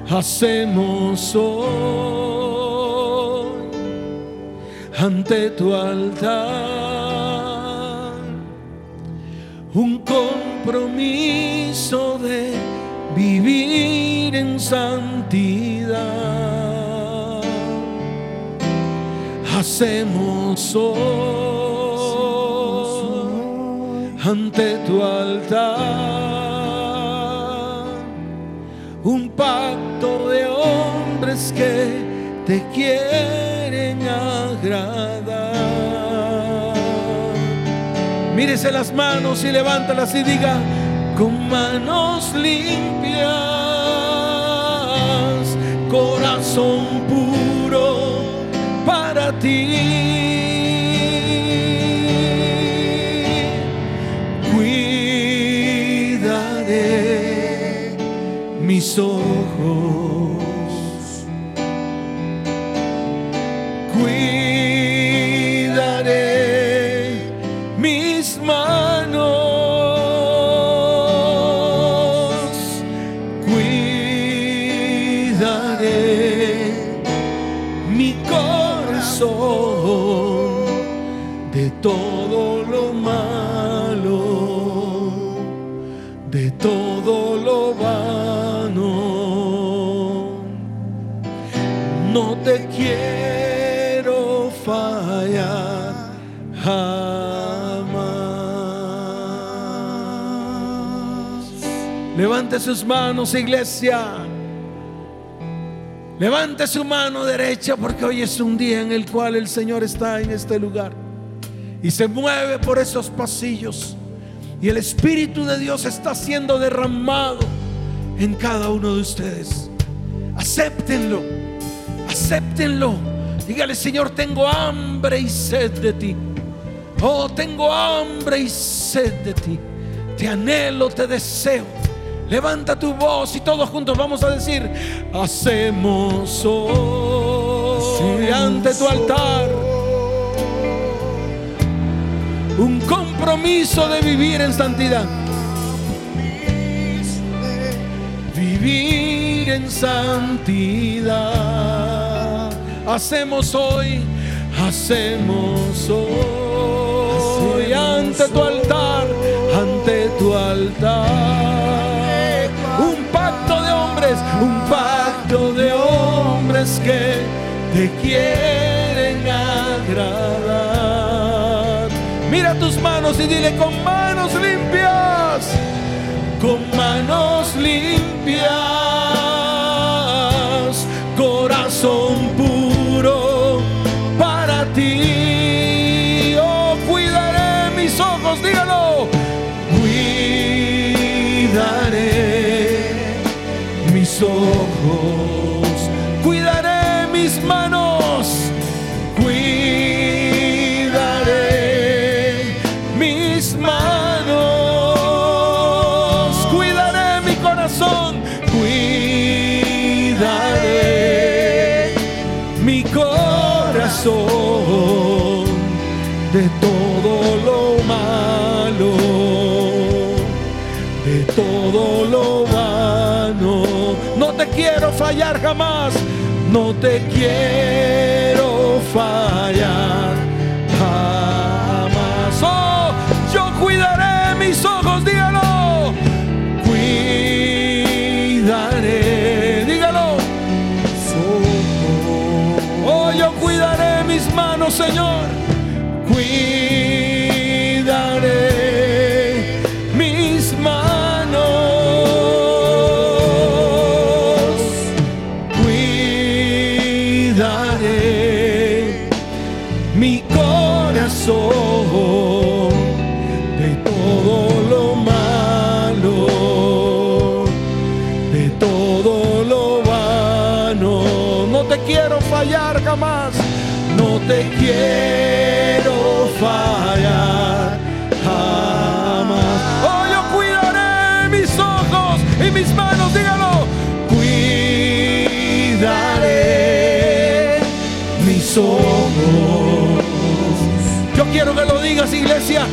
hacemos hoy ante tu altar un compromiso de vivir en santidad. Hacemos hoy ante tu altar un pacto de hombres que te quieren agradar. Mírese las manos y levántalas y diga, con manos limpias, corazón puro para ti. Mis ojos. Sus manos, iglesia. Levante su mano derecha porque hoy es un día en el cual el Señor está en este lugar y se mueve por esos pasillos Y el Espíritu de Dios está siendo derramado en cada uno de ustedes. Acéptenlo, acéptenlo. Dígale, Señor, tengo hambre y sed de ti. Oh, tengo hambre y sed de ti. Te anhelo, te deseo. Levanta tu voz y todos juntos vamos a decir, hacemos hoy ante tu altar un compromiso de vivir en santidad. Vivir en santidad. Hacemos hoy, hacemos hoy ante tu altar, ante tu altar. Un pacto de hombres, que te quieren agradar. Mira tus manos y dile con manos limpias, con manos limpias, no te quiero fallar Yo quiero que lo digas, iglesia.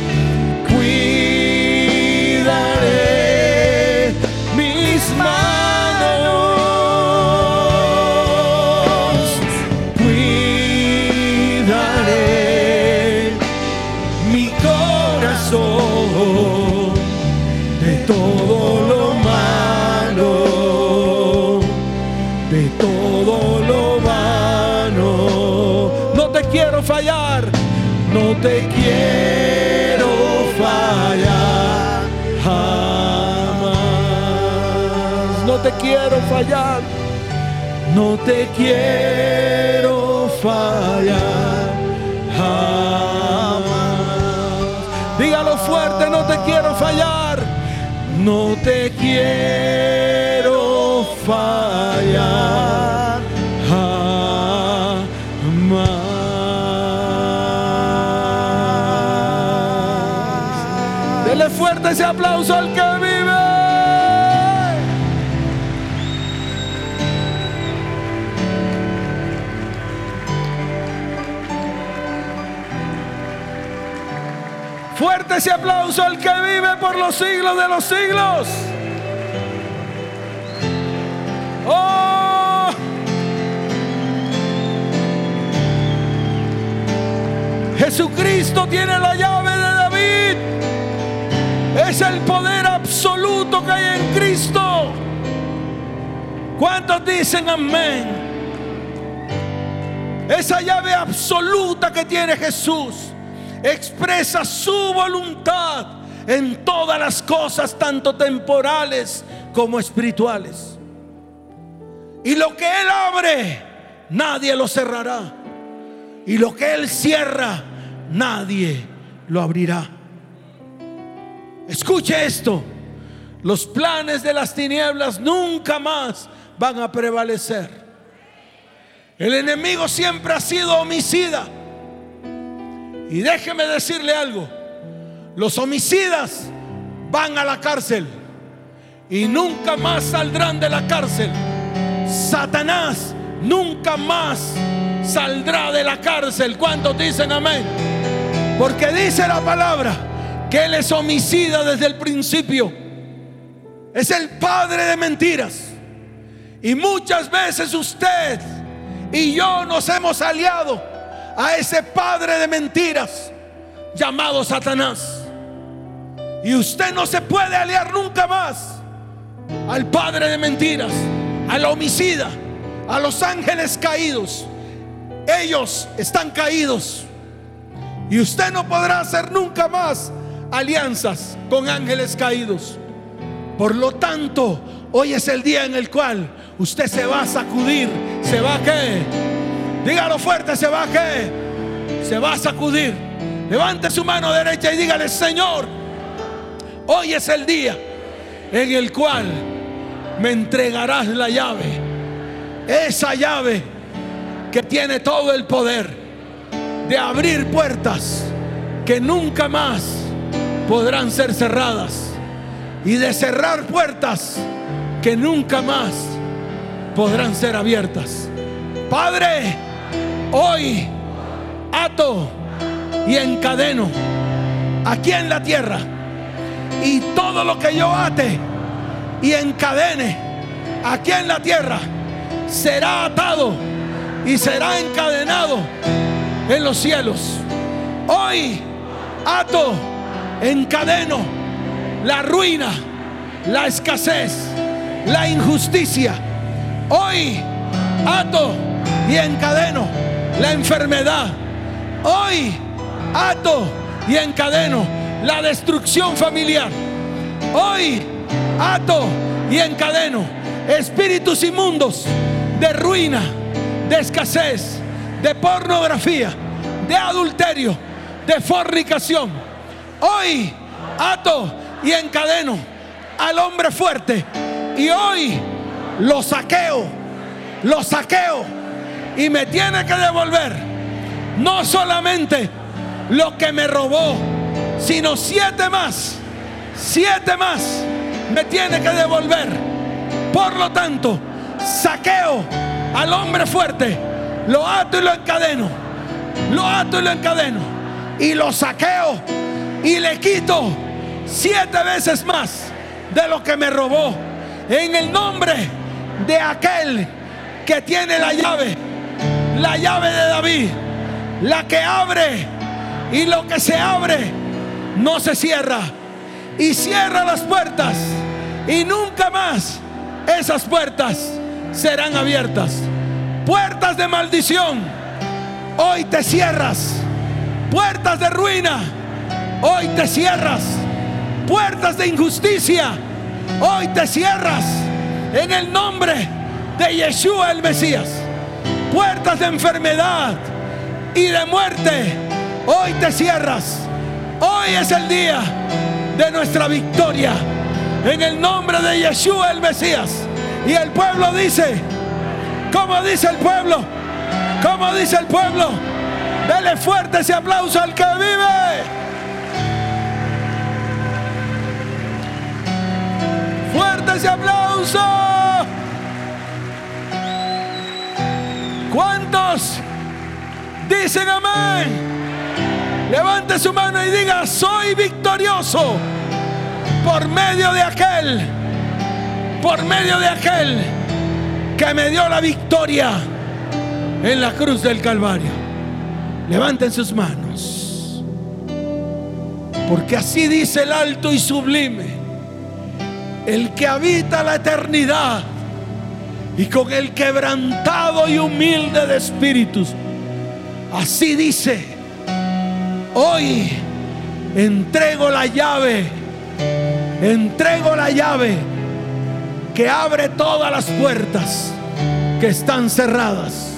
Quiero fallar jamás. Dígalo fuerte, no te quiero fallar, no te quiero fallar Ese aplauso al que vive por los siglos de los siglos. Oh. Jesucristo tiene la llave de David. Es el poder absoluto que hay en Cristo. ¿Cuántos dicen amén? Esa llave absoluta que tiene Jesús expresa su voluntad en todas las cosas, tanto temporales como espirituales. Y lo que Él abre, nadie lo cerrará. Y lo que Él cierra, nadie lo abrirá. Escuche esto. Los planes de las tinieblas nunca más van a prevalecer. El enemigo siempre ha sido homicida. Y déjeme decirle algo. Los homicidas van a la cárcel y nunca más saldrán de la cárcel. Satanás nunca más saldrá de la cárcel. ¿Cuántos dicen amén? Porque dice la palabra que Él es homicida desde el principio. Es el padre de mentiras. Y muchas veces usted y yo nos hemos aliado a ese padre de mentiras llamado Satanás. Y usted no se puede aliar nunca más al padre de mentiras, al homicida, a los ángeles caídos. Ellos están caídos. Y usted no podrá hacer nunca más alianzas con ángeles caídos. Por lo tanto, hoy es el día en el cual usted se va a sacudir. ¿Se va a qué? Dígalo fuerte, ¿se va a qué? Se va a sacudir. Levante su mano derecha y dígale, Señor, hoy es el día en el cual me entregarás la llave. Esa llave que tiene todo el poder de abrir puertas que nunca más podrán ser cerradas y de cerrar puertas que nunca más podrán ser abiertas. Padre, hoy ato y encadeno aquí en la tierra y todo lo que yo ate y encadene aquí en la tierra será atado y será encadenado en los cielos. Hoy ato, encadeno la ruina, la escasez, la injusticia. Hoy ato y encadeno la enfermedad. Hoy ato y encadeno la destrucción familiar. Hoy ato y encadeno espíritus inmundos de ruina, de escasez, de pornografía, de adulterio, de fornicación. Hoy ato y encadeno al hombre fuerte y hoy lo saqueo, lo saqueo y me tiene que devolver no solamente lo que me robó, sino siete más, siete más me tiene que devolver. Por lo tanto, saqueo al hombre fuerte, lo ato y lo encadeno, lo ato y lo encadeno, y lo saqueo y le quito siete veces más de lo que me robó. En el nombre de aquel que tiene la llave, la llave de David, la que abre y lo que se abre no se cierra. Y cierra las puertas y nunca más esas puertas serán abiertas. Puertas de maldición, hoy te cierras. Puertas de ruina, hoy te cierras. Puertas de injusticia, hoy te cierras. En el nombre de Yeshua el Mesías. Puertas de enfermedad y de muerte, hoy te cierras. Hoy es el día de nuestra victoria. En el nombre de Yeshua el Mesías. Y el pueblo dice, como dice el pueblo, como dice el pueblo, dele fuerte ese aplauso al que vive. Fuerte ese aplauso. ¿Cuántos dicen amén? Levante su mano y diga, soy victorioso por medio de aquel, por medio de aquel que me dio la victoria en la cruz del Calvario. Levanten sus manos. Porque así dice el alto y sublime, el que habita la eternidad y con el quebrantado y humilde de espíritus. Así dice Hoy entrego la llave, entrego la llave que abre todas las puertas que están cerradas.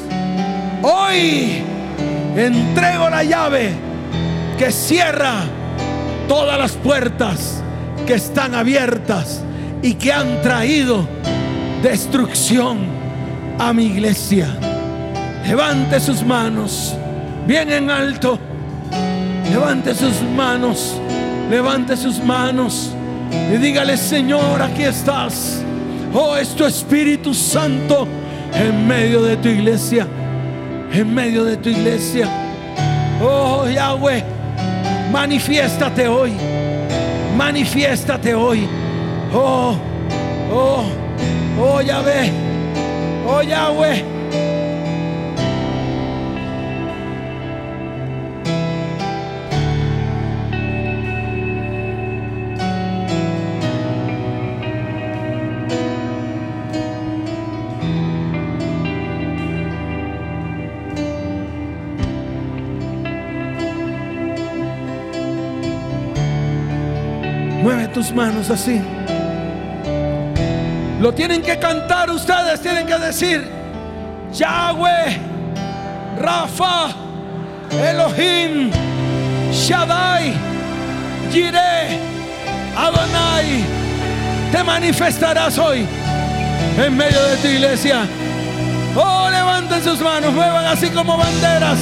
Hoy entrego la llave que cierra todas las puertas que están abiertas y que han traído destrucción a mi iglesia. Levante sus manos bien en alto. Levante sus manos. Levante sus manos. Y dígale, Señor, aquí estás. Oh, es tu Espíritu Santo en medio de tu iglesia. En medio de tu iglesia. Oh, Yahweh, manifiéstate hoy. Manifiéstate hoy. Oh, oh, oh, Yahweh. Oh, Yahweh. tus manos así. Lo tienen que cantar ustedes, tienen que decir, Yahweh, Rafa, Elohim, Shaddai, Jireh, Adonai, te manifestarás hoy en medio de tu iglesia. Oh, levanten sus manos, muevan así como banderas,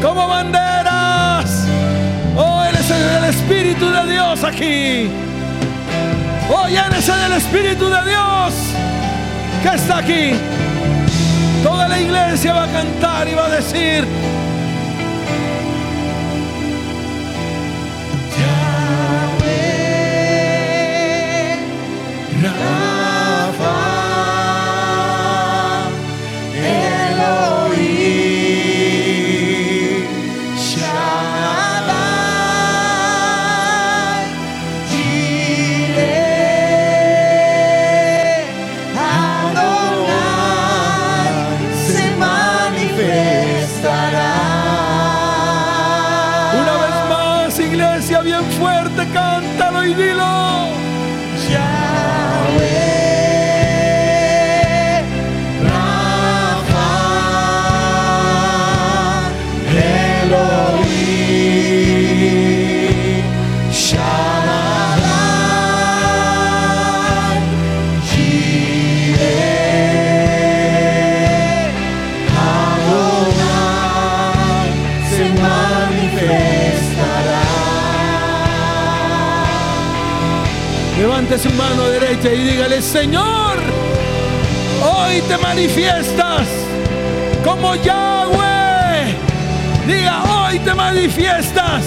como banderas. Oh, Él es el Espíritu de Dios aquí. Oh, llénese del Espíritu de Dios que está aquí. Toda la iglesia va a cantar y va a decir, su mano derecha y dígale, Señor, hoy te manifiestas como Yahweh. Diga, hoy te manifiestas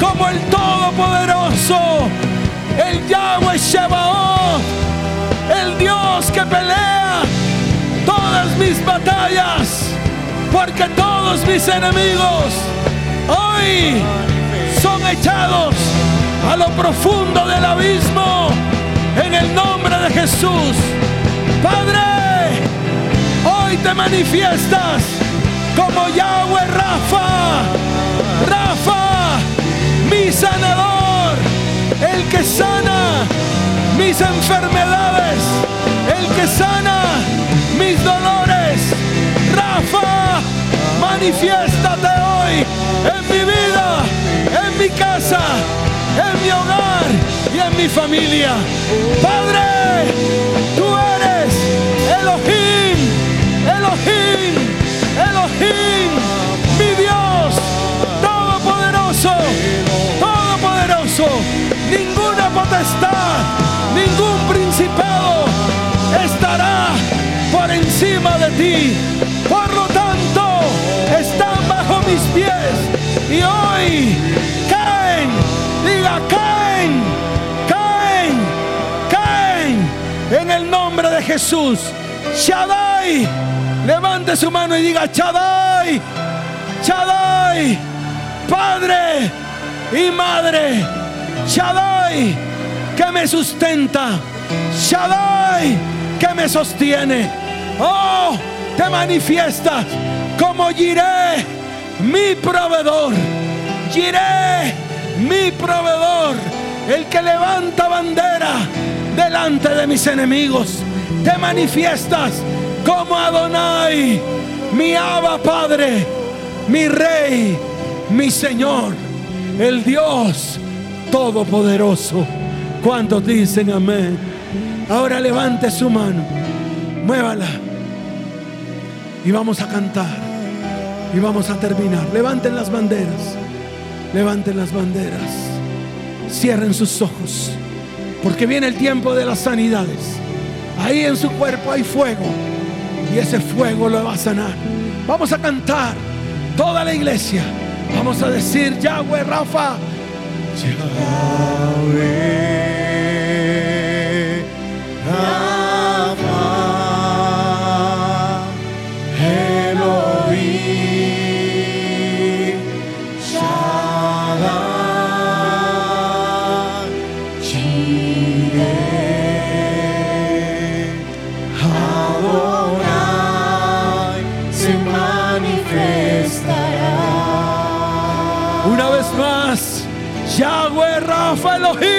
como el Todopoderoso, el Yahweh Shebaot, el Dios que pelea todas mis batallas, porque todos mis enemigos hoy son echados a lo profundo del abismo en el nombre de Jesús. Padre, hoy te manifiestas como Yahweh Rafa, Rafa, mi sanador, el que sana mis enfermedades, el que sana mis dolores. Rafa, manifiéstate hoy en mi vida, en mi casa en mi hogar y en mi familia. Padre, tú eres Elohim, Elohim, Elohim, mi Dios, todopoderoso, todopoderoso. Ninguna potestad, ningún principado estará por encima de ti. Por lo tanto, están bajo mis pies y hoy Caen, caen, caen en el nombre de Jesús. Shaddai, levante su mano y diga, Shaddai, Shaddai, Padre y Madre, Shaddai, que me sustenta, Shaddai, que me sostiene. Oh, te manifiestas como Giré, mi proveedor. Giré mi proveedor, el que levanta bandera delante de mis enemigos. Te manifiestas como Adonai, mi Abba Padre, mi Rey, mi Señor, el Dios Todopoderoso. ¿Cuántos dicen amén? Ahora levante su mano, muévala y vamos a cantar y vamos a terminar. Levanten las banderas, levanten las banderas, cierren sus ojos, porque viene el tiempo de las sanidades. Ahí en su cuerpo hay fuego y ese fuego lo va a sanar. Vamos a cantar toda la iglesia. Vamos a decir Yahweh Rafa. Yahweh Yahweh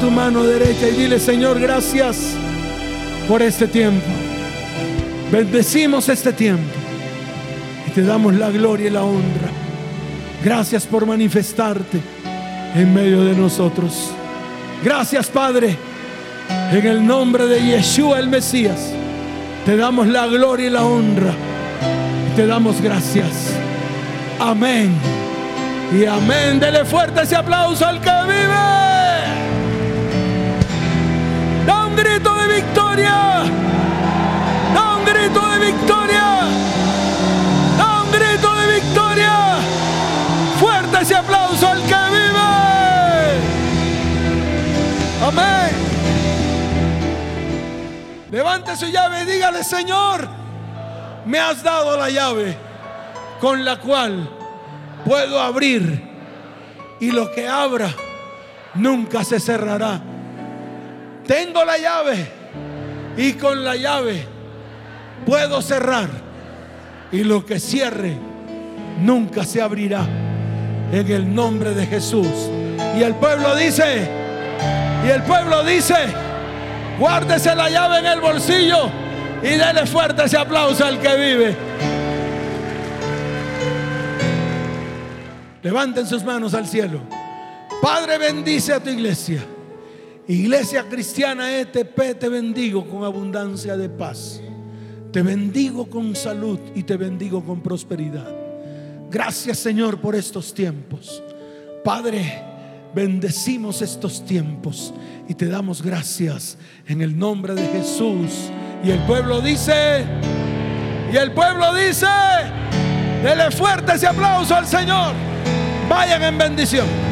Tu mano derecha y dile, Señor, gracias por este tiempo. Bendecimos este tiempo y te damos la gloria y la honra. Gracias por manifestarte en medio de nosotros. Gracias, Padre, en el nombre de Yeshua el Mesías. Te damos la gloria y la honra. Te damos gracias. Amén. Y amén. Dele fuerte ese aplauso al que vive. Grito de victoria. Da un grito de victoria. Da un grito de victoria. Fuerte ese aplauso al que vive. Amén. Levante su llave y dígale, Señor, me has dado la llave con la cual puedo abrir y lo que abra nunca se cerrará. Tengo la llave y con la llave puedo cerrar y lo que cierre nunca se abrirá en el nombre de Jesús. Y el pueblo dice, y el pueblo dice, guárdese la llave en el bolsillo y dele fuerte ese aplauso al que vive. Levanten sus manos al cielo. Padre, bendice a tu iglesia. Iglesia cristiana ETP, te bendigo con abundancia de paz. Te bendigo con salud y te bendigo con prosperidad. Gracias Señor por estos tiempos. Padre, bendecimos estos tiempos y te damos gracias en el nombre de Jesús. Y el pueblo dice, y el pueblo dice, dele fuerte ese aplauso al Señor. Vayan en bendición.